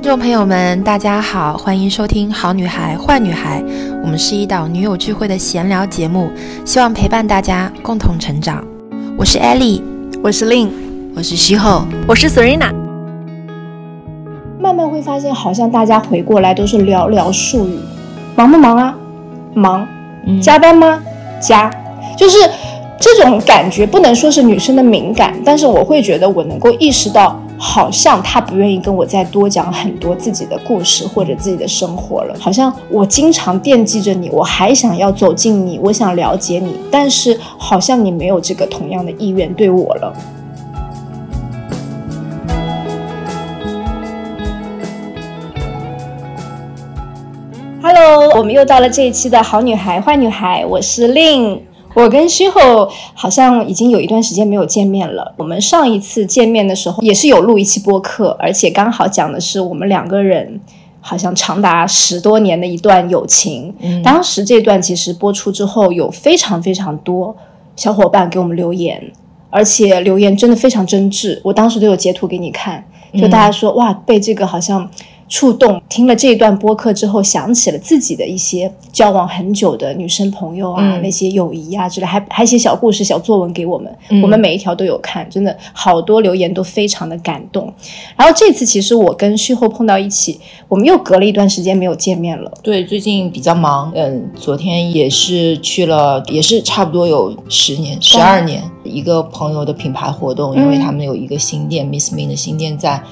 听众朋友们，大家好，欢迎收听《好女孩坏女孩》，我们是一档女友聚会的闲聊节目，希望陪伴大家共同成长。我是 Ellie，我是 Lin，我是西后，我是 Serena。慢慢会发现，好像大家回过来都是寥寥数语。忙不忙啊？忙。加班吗？加。就是这种感觉，不能说是女生的敏感，但是我会觉得我能够意识到。好像他不愿意跟我再多讲很多自己的故事或者自己的生活了。好像我经常惦记着你，我还想要走近你，我想了解你，但是好像你没有这个同样的意愿对我了。Hello，我们又到了这一期的好女孩坏女孩，我是令。我跟虚后好像已经有一段时间没有见面了。我们上一次见面的时候也是有录一期播客，而且刚好讲的是我们两个人好像长达十多年的一段友情。当时这段其实播出之后，有非常非常多小伙伴给我们留言，而且留言真的非常真挚。我当时都有截图给你看，就大家说哇，被这个好像。触动，听了这一段播客之后，想起了自己的一些交往很久的女生朋友啊，那些友谊啊之类，还还写小故事、小作文给我们，我们每一条都有看，真的好多留言都非常的感动。然后这次其实我跟旭后碰到一起，我们又隔了一段时间没有见面了。对，最近比较忙，嗯，昨天也是去了，也是差不多有十年、十二年一个朋友的品牌活动，因为他们有一个新店，Miss Min 的新店在。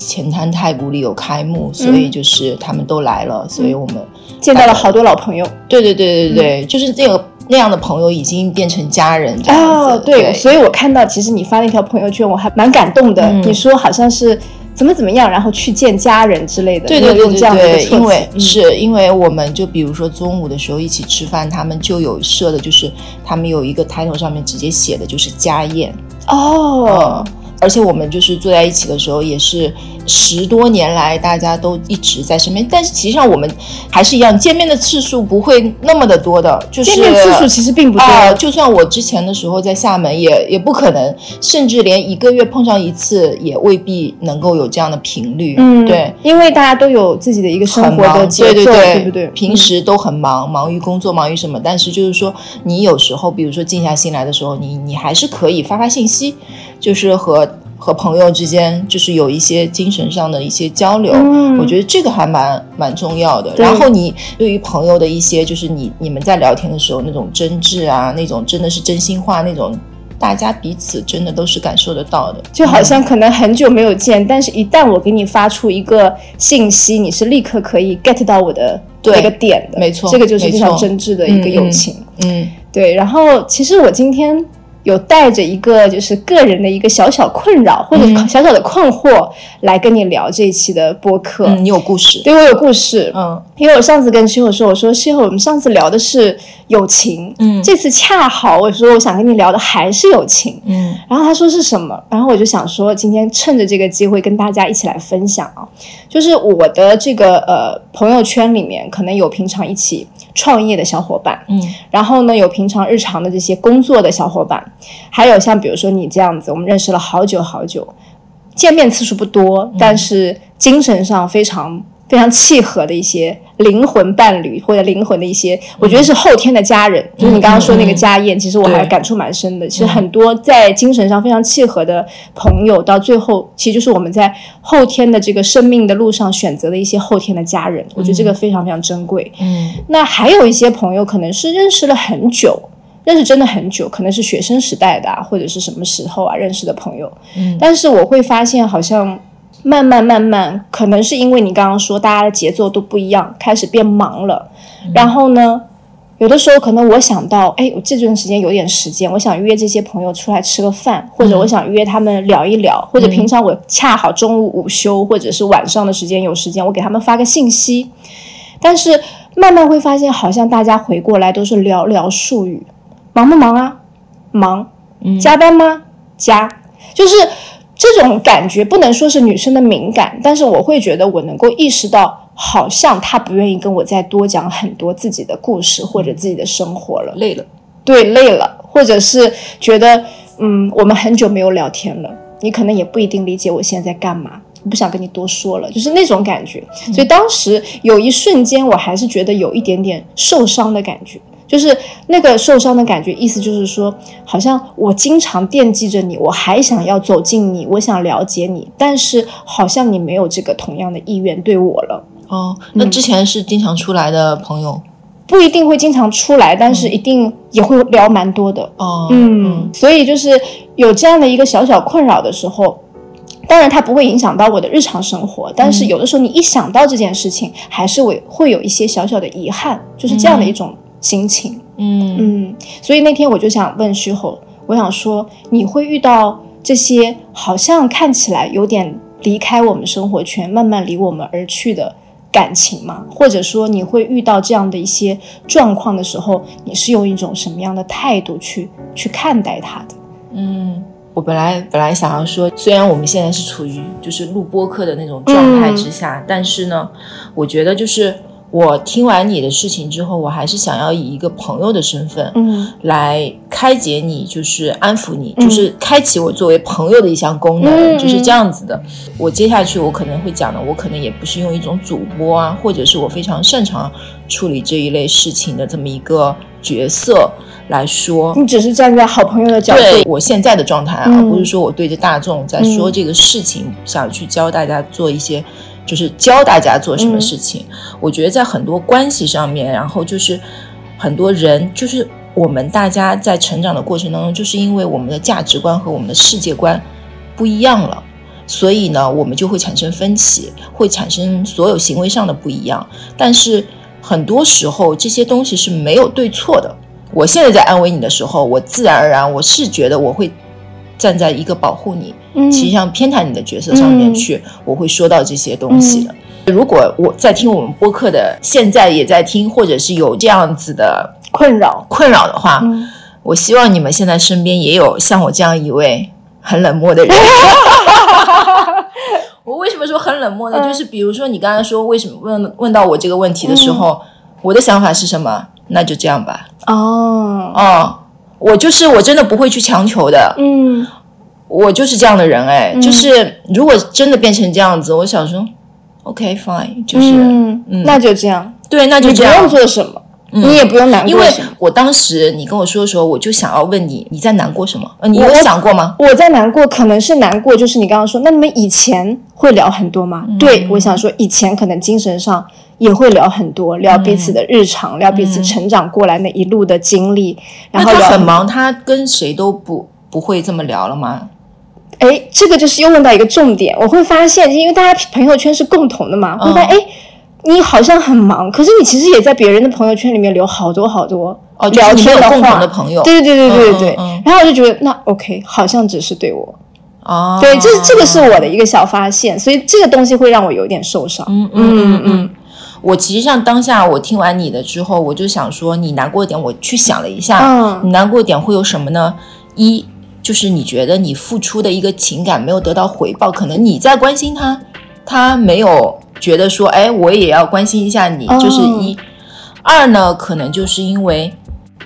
前滩太古里有开幕，所以就是他们都来了，所以我们见到了好多老朋友。对对对对对，就是那个那样的朋友已经变成家人这样子。对，所以我看到其实你发那条朋友圈，我还蛮感动的。你说好像是怎么怎么样，然后去见家人之类的。对对对对对，因为是因为我们就比如说中午的时候一起吃饭，他们就有设的，就是他们有一个抬头上面直接写的就是家宴哦。而且我们就是坐在一起的时候，也是十多年来大家都一直在身边。但是实际上我们还是一样，见面的次数不会那么的多的。就是见面次数其实并不多。就算我之前的时候在厦门，也也不可能，甚至连一个月碰上一次也未必能够有这样的频率。嗯，对，因为大家都有自己的一个生活的节奏，对不对？平时都很忙，忙于工作，忙于什么？但是就是说，你有时候，比如说静下心来的时候，你你还是可以发发信息，就是和。和朋友之间就是有一些精神上的一些交流，我觉得这个还蛮蛮重要的。然后你对于朋友的一些，就是你你们在聊天的时候那种真挚啊，那种真的是真心话，那种大家彼此真的都是感受得到的。就好像可能很久没有见，但是一旦我给你发出一个信息，你是立刻可以 get 到我的那个点的。没错，这个就是非常真挚的一个友情。嗯，对。然后其实我今天。有带着一个就是个人的一个小小困扰或者小小的困惑来跟你聊这一期的播客。嗯，你有故事？对，我有故事。嗯，因为我上次跟西友说，我说西友，我们上次聊的是友情，嗯，这次恰好我说我想跟你聊的还是友情，嗯，然后他说是什么？然后我就想说今天趁着这个机会跟大家一起来分享啊，就是我的这个呃朋友圈里面可能有平常一起。创业的小伙伴，嗯，然后呢，有平常日常的这些工作的小伙伴，还有像比如说你这样子，我们认识了好久好久，见面次数不多，但是精神上非常。非常契合的一些灵魂伴侣或者灵魂的一些，我觉得是后天的家人。就是你刚刚说那个家宴，其实我还感触蛮深的。其实很多在精神上非常契合的朋友，到最后其实就是我们在后天的这个生命的路上选择的一些后天的家人。我觉得这个非常非常珍贵。嗯，那还有一些朋友可能是认识了很久，认识真的很久，可能是学生时代的啊或者是什么时候啊认识的朋友。嗯，但是我会发现好像。慢慢慢慢，可能是因为你刚刚说大家的节奏都不一样，开始变忙了。然后呢，有的时候可能我想到，哎，我这段时间有点时间，我想约这些朋友出来吃个饭，或者我想约他们聊一聊，或者平常我恰好中午午休或者是晚上的时间有时间，我给他们发个信息。但是慢慢会发现，好像大家回过来都是寥寥数语，忙不忙啊？忙。加班吗？加。就是。这种感觉不能说是女生的敏感，但是我会觉得我能够意识到，好像他不愿意跟我再多讲很多自己的故事或者自己的生活了，累了，对，累了，或者是觉得，嗯，我们很久没有聊天了，你可能也不一定理解我现在在干嘛，我不想跟你多说了，就是那种感觉。所以当时有一瞬间，我还是觉得有一点点受伤的感觉。就是那个受伤的感觉，意思就是说，好像我经常惦记着你，我还想要走近你，我想了解你，但是好像你没有这个同样的意愿对我了。哦，那之前是经常出来的朋友，不一定会经常出来，但是一定也会聊蛮多的。哦，嗯，所以就是有这样的一个小小困扰的时候，当然它不会影响到我的日常生活，但是有的时候你一想到这件事情，还是会会有一些小小的遗憾，就是这样的一种。心情，嗯嗯，所以那天我就想问徐侯，我想说，你会遇到这些好像看起来有点离开我们生活圈，慢慢离我们而去的感情吗？或者说，你会遇到这样的一些状况的时候，你是用一种什么样的态度去去看待它的？嗯，我本来本来想要说，虽然我们现在是处于就是录播课的那种状态之下，但是呢，我觉得就是。我听完你的事情之后，我还是想要以一个朋友的身份，嗯，来开解你，就是安抚你，就是开启我作为朋友的一项功能，就是这样子的。我接下去我可能会讲的，我可能也不是用一种主播啊，或者是我非常擅长处理这一类事情的这么一个角色来说。你只是站在好朋友的角度，对我现在的状态啊，不是说我对着大众在说这个事情，想去教大家做一些。就是教大家做什么事情，我觉得在很多关系上面，然后就是很多人，就是我们大家在成长的过程当中，就是因为我们的价值观和我们的世界观不一样了，所以呢，我们就会产生分歧，会产生所有行为上的不一样。但是很多时候这些东西是没有对错的。我现在在安慰你的时候，我自然而然我是觉得我会。站在一个保护你，其实像偏袒你的角色上面去，我会说到这些东西的。如果我在听我们播客的，现在也在听，或者是有这样子的困扰困扰的话，我希望你们现在身边也有像我这样一位很冷漠的人。我为什么说很冷漠呢？就是比如说你刚才说为什么问问到我这个问题的时候，我的想法是什么？那就这样吧。哦哦。我就是我真的不会去强求的，嗯，我就是这样的人，哎，就是如果真的变成这样子，我想说，OK fine，就是，嗯，那就这样，对，那就这样，不用做什么，你也不用难过，因为我当时你跟我说的时候，我就想要问你，你在难过什么？你有想过吗？我在难过，可能是难过，就是你刚刚说，那你们以前会聊很多吗？对，我想说，以前可能精神上。也会聊很多，聊彼此的日常，聊彼此成长过来那一路的经历。然后他很忙，他跟谁都不不会这么聊了吗？哎，这个就是又问到一个重点。我会发现，因为大家朋友圈是共同的嘛，会发现哎，你好像很忙，可是你其实也在别人的朋友圈里面留好多好多哦聊天的共同的朋友。对对对对对对。然后我就觉得那 OK，好像只是对我哦。对，这这个是我的一个小发现，所以这个东西会让我有点受伤。嗯嗯嗯嗯。我其实上当下我听完你的之后，我就想说你难过点，我去想了一下，嗯，你难过点会有什么呢？一就是你觉得你付出的一个情感没有得到回报，可能你在关心他，他没有觉得说，哎，我也要关心一下你，就是一。二呢，可能就是因为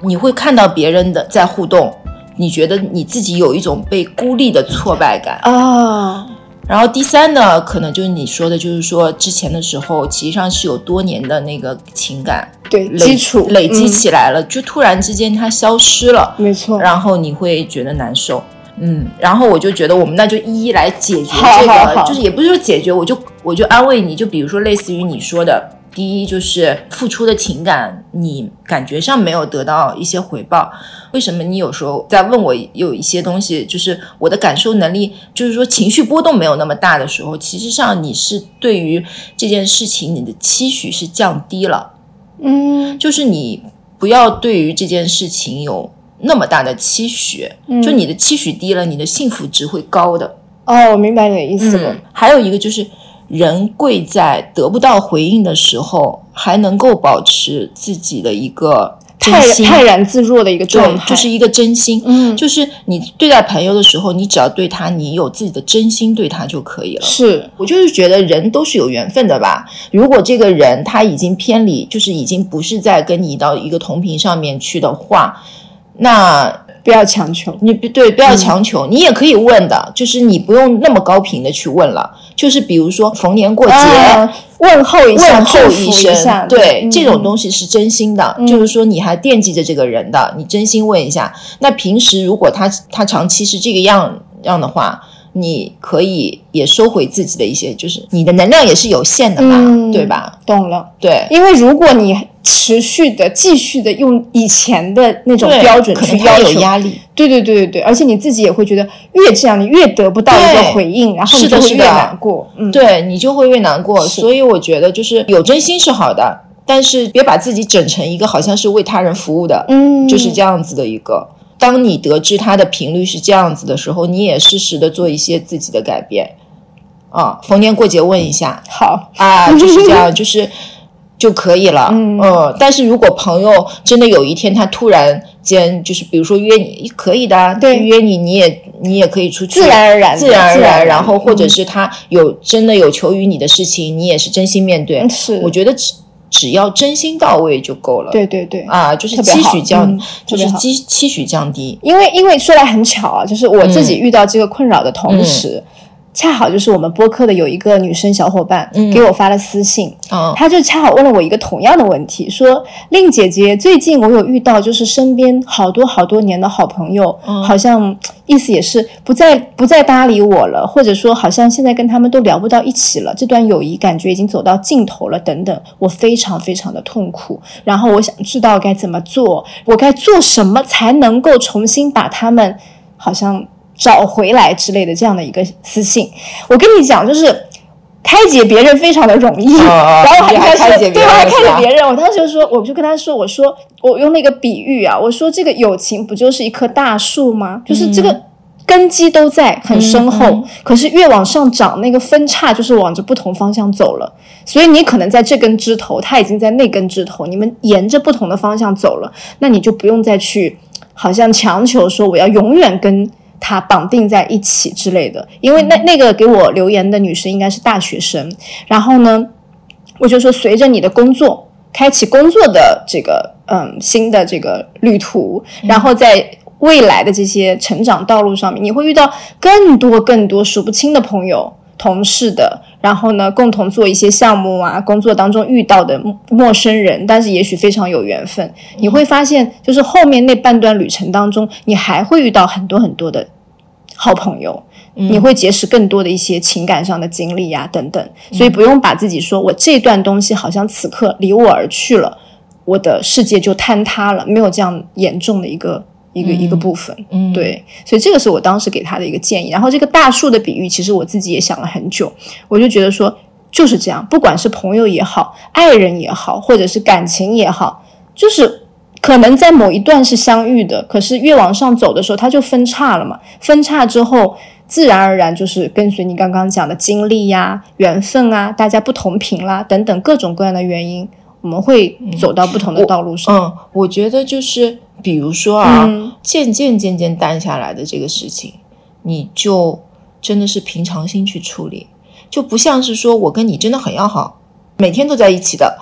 你会看到别人的在互动，你觉得你自己有一种被孤立的挫败感啊。然后第三呢，可能就是你说的，就是说之前的时候，其实上是有多年的那个情感对基础累积起来了，就突然之间它消失了，没错。然后你会觉得难受，嗯。然后我就觉得我们那就一一来解决这个，就是也不是说解决，我就我就安慰你，就比如说类似于你说的。第一就是付出的情感，你感觉上没有得到一些回报。为什么你有时候在问我有一些东西，就是我的感受能力，就是说情绪波动没有那么大的时候，其实上你是对于这件事情你的期许是降低了。嗯，就是你不要对于这件事情有那么大的期许，就你的期许低了，你的幸福值会高的。哦，我明白你的意思了。还有一个就是。人贵在得不到回应的时候，还能够保持自己的一个泰泰然自若的一个状态，就是一个真心。嗯，就是你对待朋友的时候，你只要对他，你有自己的真心对他就可以了。是我就是觉得人都是有缘分的吧。如果这个人他已经偏离，就是已经不是在跟你到一个同频上面去的话，那不要强求，你不对，不要强求，你也可以问的，就是你不用那么高频的去问了，就是比如说逢年过节问候一下，问候一声，对，这种东西是真心的，就是说你还惦记着这个人的，你真心问一下。那平时如果他他长期是这个样样的话。你可以也收回自己的一些，就是你的能量也是有限的嘛，对吧？懂了，对，因为如果你持续的、继续的用以前的那种标准去要求，压力，对对对对对，而且你自己也会觉得越这样，你越得不到一个回应，然后你就会越难过，嗯，对你就会越难过。所以我觉得就是有真心是好的，但是别把自己整成一个好像是为他人服务的，嗯，就是这样子的一个。当你得知他的频率是这样子的时候，你也适时的做一些自己的改变，啊，逢年过节问一下，好。啊，就是这样，就是就可以了，嗯，但是如果朋友真的有一天他突然间就是比如说约你，可以的，对，约你你也你也可以出去，自然而然，自然而然，然后或者是他有真的有求于你的事情，你也是真心面对，是，我觉得。只只要真心到位就够了。对对对，啊，就是期许降，就是期期许降低。因为因为说来很巧啊，就是我自己遇到这个困扰的同时。恰好就是我们播客的有一个女生小伙伴给我发了私信，她就恰好问了我一个同样的问题，说令姐姐，最近我有遇到就是身边好多好多年的好朋友，好像意思也是不再不再搭理我了，或者说好像现在跟他们都聊不到一起了，这段友谊感觉已经走到尽头了，等等，我非常非常的痛苦，然后我想知道该怎么做，我该做什么才能够重新把他们好像。找回来之类的这样的一个私信，我跟你讲，就是开解别人非常的容易，然后还开解别人，对，还开解别人。我当时就说，我就跟他说，我说我用那个比喻啊，我说这个友情不就是一棵大树吗？就是这个根基都在很深厚，可是越往上长，那个分叉就是往着不同方向走了。所以你可能在这根枝头，他已经在那根枝头，你们沿着不同的方向走了，那你就不用再去好像强求说我要永远跟。他绑定在一起之类的，因为那那个给我留言的女生应该是大学生，然后呢，我就说随着你的工作开启工作的这个嗯新的这个旅途，然后在未来的这些成长道路上面，你会遇到更多更多数不清的朋友。同事的，然后呢，共同做一些项目啊，工作当中遇到的陌生人，但是也许非常有缘分。你会发现，就是后面那半段旅程当中，你还会遇到很多很多的好朋友，你会结识更多的一些情感上的经历呀，等等。所以不用把自己说我这段东西好像此刻离我而去了，我的世界就坍塌了，没有这样严重的一个。一个一个部分，嗯，对，所以这个是我当时给他的一个建议。然后这个大树的比喻，其实我自己也想了很久，我就觉得说就是这样，不管是朋友也好，爱人也好，或者是感情也好，就是可能在某一段是相遇的，可是越往上走的时候，它就分叉了嘛。分叉之后，自然而然就是跟随你刚刚讲的经历呀、缘分啊，大家不同频啦等等各种各样的原因，我们会走到不同的道路上。嗯，我觉得就是。比如说啊，渐渐渐渐淡下来的这个事情，你就真的是平常心去处理，就不像是说我跟你真的很要好，每天都在一起的，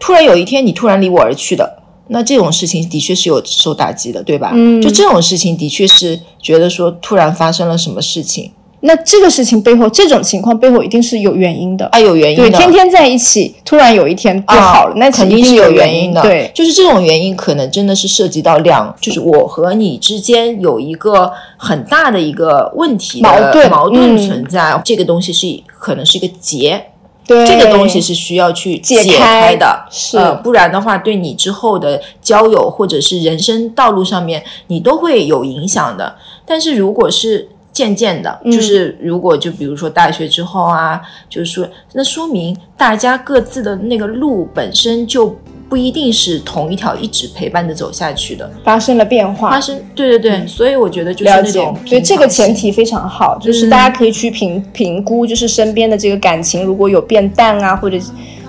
突然有一天你突然离我而去的，那这种事情的确是有受打击的，对吧？嗯，就这种事情的确是觉得说突然发生了什么事情。那这个事情背后，这种情况背后一定是有原因的啊，有原因的。对，天天在一起，突然有一天不好了，那肯定是有原因的。对，就是这种原因，可能真的是涉及到两，就是我和你之间有一个很大的一个问题矛盾矛盾存在。这个东西是可能是一个结，对，这个东西是需要去解开的，是，不然的话，对你之后的交友或者是人生道路上面，你都会有影响的。但是如果是渐渐的，就是如果就比如说大学之后啊，就是说，那说明大家各自的那个路本身就不一定是同一条一直陪伴着走下去的，发生了变化，发生，对对对，所以我觉得就是那种，所以这个前提非常好，就是大家可以去评评估，就是身边的这个感情如果有变淡啊，或者。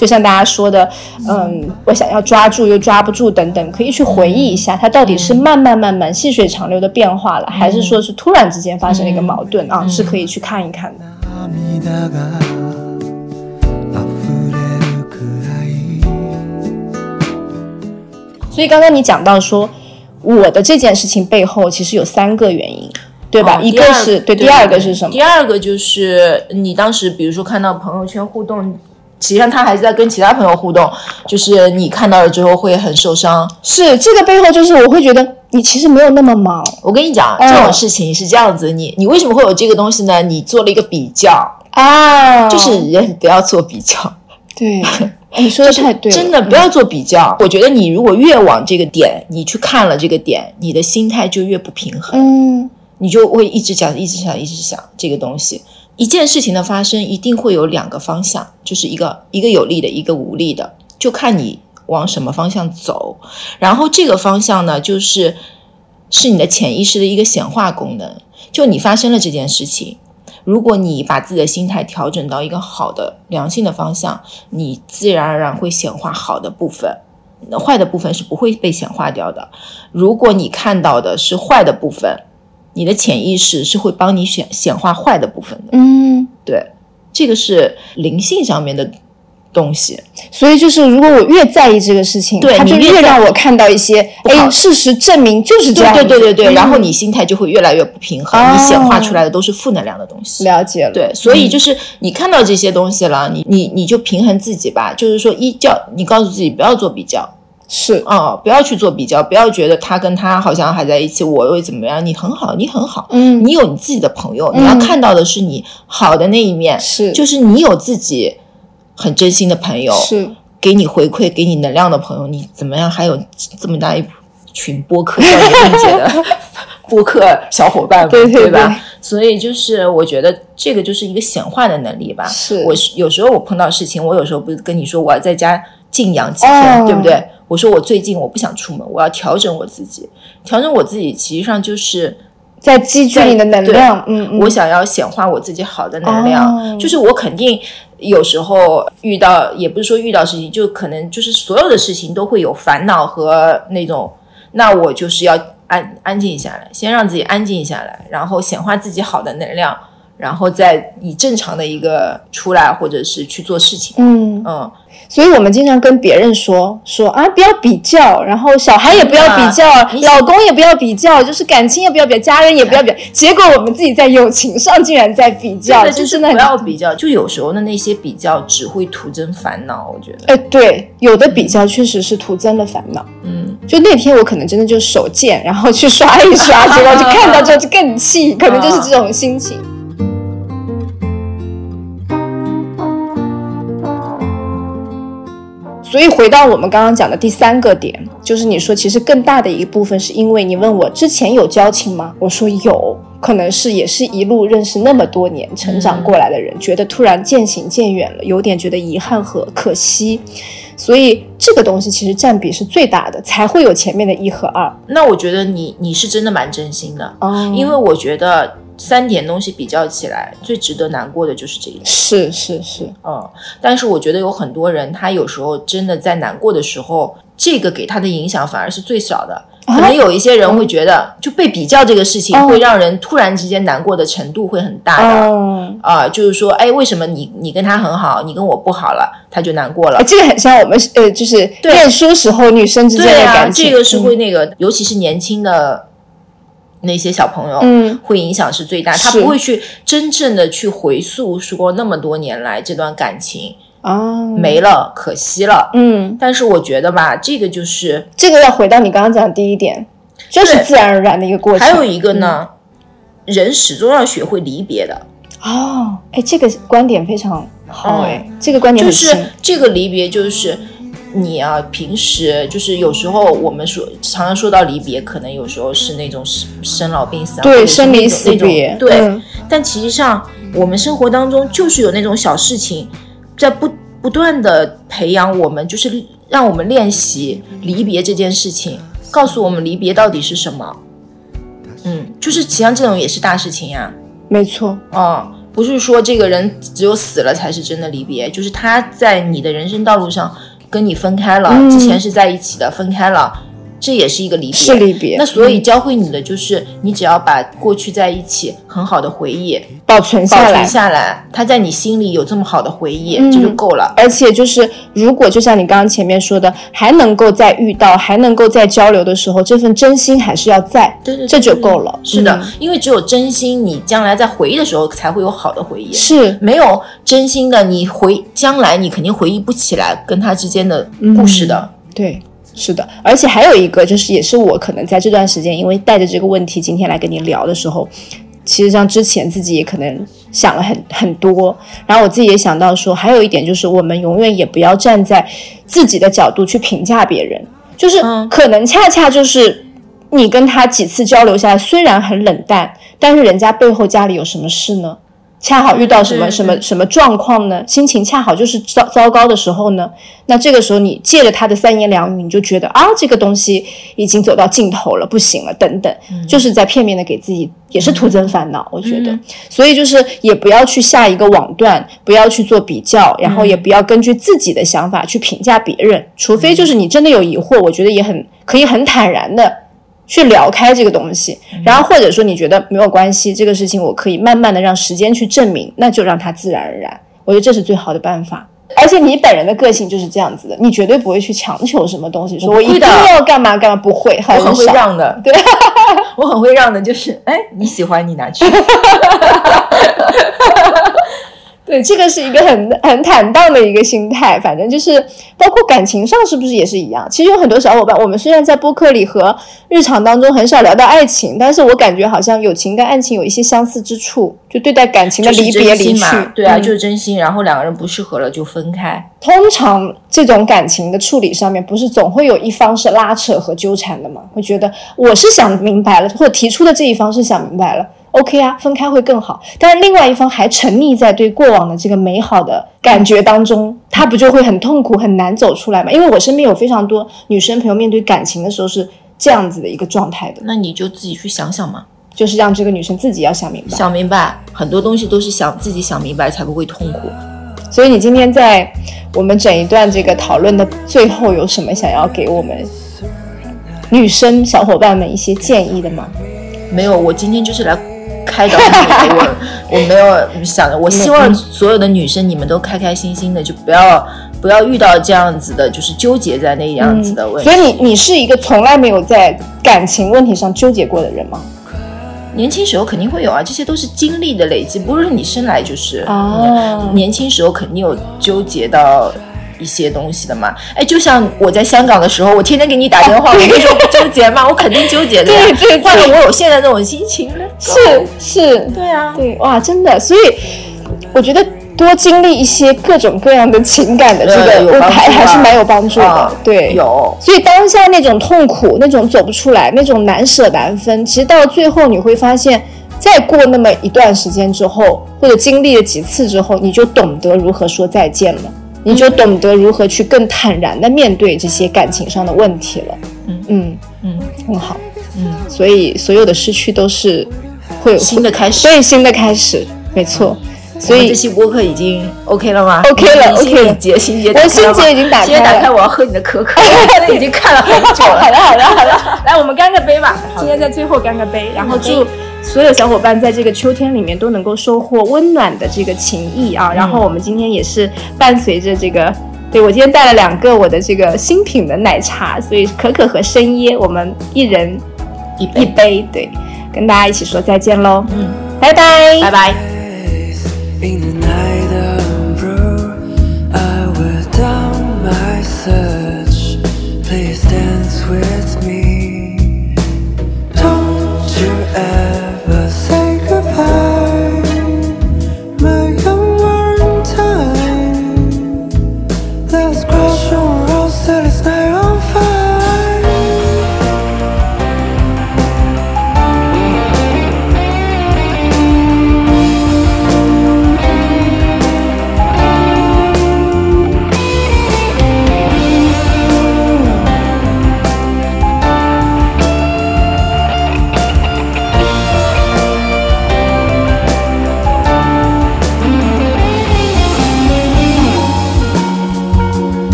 就像大家说的，嗯，我想要抓住又抓不住等等，可以去回忆一下，它到底是慢慢慢慢细水长流的变化了，还是说是突然之间发生了一个矛盾啊？是可以去看一看的。所以刚刚你讲到说，我的这件事情背后其实有三个原因，对吧？一个是对，第二个是什么？第二个就是你当时比如说看到朋友圈互动。实际上他还是在跟其他朋友互动，就是你看到了之后会很受伤。是这个背后，就是我会觉得你其实没有那么忙。我跟你讲，这种事情是这样子，你你为什么会有这个东西呢？你做了一个比较啊，就是人不要做比较。对，你说的太对，真的不要做比较。我觉得你如果越往这个点，你去看了这个点，你的心态就越不平衡。嗯，你就会一直想，一直想，一直想这个东西。一件事情的发生一定会有两个方向，就是一个一个有利的，一个无利的，就看你往什么方向走。然后这个方向呢，就是是你的潜意识的一个显化功能。就你发生了这件事情，如果你把自己的心态调整到一个好的、良性的方向，你自然而然会显化好的部分，坏的部分是不会被显化掉的。如果你看到的是坏的部分，你的潜意识是会帮你显显化坏的部分的，嗯，对，这个是灵性上面的东西。所以就是，如果我越在意这个事情，对，它就越让我看到一些，哎，事实证明就是这样。对对对对对，然后你心态就会越来越不平衡，你显化出来的都是负能量的东西。了解了。对，所以就是你看到这些东西了，你你你就平衡自己吧，就是说一叫你告诉自己不要做比较。是啊，不要去做比较，不要觉得他跟他好像还在一起，我又怎么样？你很好，你很好，嗯，你有你自己的朋友，你要看到的是你好的那一面，是，就是你有自己很真心的朋友，是给你回馈、给你能量的朋友，你怎么样？还有这么大一群播客叫你姐的 播客小伙伴，对对吧？所以就是我觉得这个就是一个显化的能力吧。是我有时候我碰到事情，我有时候不是跟你说我要在家静养几天，对不对？我说我最近我不想出门，我要调整我自己，调整我自己，实际上就是在积聚你的能量。嗯，我想要显化我自己好的能量，就是我肯定有时候遇到，也不是说遇到事情，就可能就是所有的事情都会有烦恼和那种，那我就是要安安静下来，先让自己安静下来，然后显化自己好的能量，然后再以正常的一个出来，或者是去做事情。嗯嗯。所以我们经常跟别人说说啊，不要比较，然后小孩也不要比较，老公也不要比较，就是感情也不要比较，家人也不要比较。结果我们自己在友情上竟然在比较，就是不要比较。就有时候的那些比较只会徒增烦恼，我觉得。哎，对，有的比较确实是徒增了烦恼。嗯，就那天我可能真的就手贱，然后去刷一刷，结果就看到之后就更气，可能就是这种心情。所以回到我们刚刚讲的第三个点，就是你说其实更大的一部分是因为你问我之前有交情吗？我说有可能是也是一路认识那么多年成长过来的人，觉得突然渐行渐远了，有点觉得遗憾和可惜，所以这个东西其实占比是最大的，才会有前面的一和二。那我觉得你你是真的蛮真心的，因为我觉得。三点东西比较起来，最值得难过的就是这一点。是是是，嗯，但是我觉得有很多人，他有时候真的在难过的时候，这个给他的影响反而是最少的。可能有一些人会觉得，就被比较这个事情，会让人突然之间难过的程度会很大的。啊，就是说，哎，为什么你你跟他很好，你跟我不好了，他就难过了？这个很像我们呃，就是念书时候女生之间的感情。这个是会那个，尤其是年轻的。那些小朋友，嗯，会影响是最大，他不会去真正的去回溯说那么多年来这段感情啊没了，可惜了，嗯。但是我觉得吧，这个就是这个要回到你刚刚讲的第一点，就是自然而然的一个过程。还有一个呢，人始终要学会离别的。哦，哎，这个观点非常好，哎，这个观点就是这个离别就是。你啊，平时就是有时候我们说常常说到离别，可能有时候是那种生生老病死，对，生离死别，对。但其实上，我们生活当中就是有那种小事情，在不不断的培养我们，就是让我们练习离别这件事情，告诉我们离别到底是什么。嗯，就是实际上这种也是大事情呀。没错，哦，不是说这个人只有死了才是真的离别，就是他在你的人生道路上。跟你分开了，之前是在一起的，分开了，这也是一个离别。是离别。那所以教会你的就是，你只要把过去在一起很好的回忆保存下来，保存下来，他在你心里有这么好的回忆，这就够了。而且就是，如果就像你刚刚前面说的，还能够再遇到，还能够再交流的时候，这份真心还是要在，对对，这就够了。是的，因为只有真心，你将来在回忆的时候才会有好的回忆。是，没有真心的，你回将来你肯定回忆不起来跟他之间的故事的。对。是的，而且还有一个，就是也是我可能在这段时间，因为带着这个问题今天来跟你聊的时候，其实像之前自己也可能想了很很多，然后我自己也想到说，还有一点就是，我们永远也不要站在自己的角度去评价别人，就是可能恰恰就是你跟他几次交流下来，虽然很冷淡，但是人家背后家里有什么事呢？恰好遇到什么什么什么状况呢？心情恰好就是糟糟糕的时候呢？那这个时候你借着他的三言两语，你就觉得啊，这个东西已经走到尽头了，不行了，等等，就是在片面的给自己也是徒增烦恼。我觉得，所以就是也不要去下一个网段，不要去做比较，然后也不要根据自己的想法去评价别人，除非就是你真的有疑惑，我觉得也很可以很坦然的。去聊开这个东西，然后或者说你觉得没有关系，这个事情我可以慢慢的让时间去证明，那就让它自然而然。我觉得这是最好的办法。而且你本人的个性就是这样子的，你绝对不会去强求什么东西，说我一定要干嘛干嘛，不会，我很会让的，对，我很会让的，就是哎，你喜欢你拿去。对，这个是一个很很坦荡的一个心态，反正就是包括感情上是不是也是一样？其实有很多小伙伴，我们虽然在播客里和日常当中很少聊到爱情，但是我感觉好像友情跟爱情有一些相似之处，就对待感情的离别离去，对啊，就是真心，然后两个人不适合了就分开。通常这种感情的处理上面，不是总会有一方是拉扯和纠缠的吗？会觉得我是想明白了，或者提出的这一方是想明白了。OK 啊，分开会更好。但是另外一方还沉溺在对过往的这个美好的感觉当中，他不就会很痛苦、很难走出来吗？因为我身边有非常多女生朋友面对感情的时候是这样子的一个状态的。那你就自己去想想嘛，就是让这个女生自己要想明白。想明白，很多东西都是想自己想明白才不会痛苦。所以你今天在我们整一段这个讨论的最后，有什么想要给我们女生小伙伴们一些建议的吗？没有，我今天就是来。开导你，我我没有想的，我希望所有的女生你们都开开心心的，就不要不要遇到这样子的，就是纠结在那样子的问题。所以你你是一个从来没有在感情问题上纠结过的人吗？年轻时候肯定会有啊，这些都是经历的累积，不是你生来就是。哦。年轻时候肯定有纠结到。一些东西的嘛，哎，就像我在香港的时候，我天天给你打电话，我会说不纠结嘛？我肯定纠结的。对对，换了我有现在这种心情呢。是是，对啊，对哇，真的，所以我觉得多经历一些各种各样的情感的这个，还还是蛮有帮助的。对，有。所以当下那种痛苦，那种走不出来，那种难舍难分，其实到最后你会发现，再过那么一段时间之后，或者经历了几次之后，你就懂得如何说再见了。你就懂得如何去更坦然的面对这些感情上的问题了。嗯嗯嗯，很好。嗯，所以所有的失去都是会有新的开始，对新的开始，没错。所以这期播客已经 OK 了吗？OK 了，OK。结心结，我心结已经打开了。打开，我要喝你的可可。已经看了很久了。好了好了好了，来，我们干个杯吧。今天在最后干个杯，然后祝。所有小伙伴在这个秋天里面都能够收获温暖的这个情谊啊！然后我们今天也是伴随着这个，对我今天带了两个我的这个新品的奶茶，所以可可和深椰，我们一人一一杯，对，跟大家一起说再见喽，嗯，拜拜，拜拜。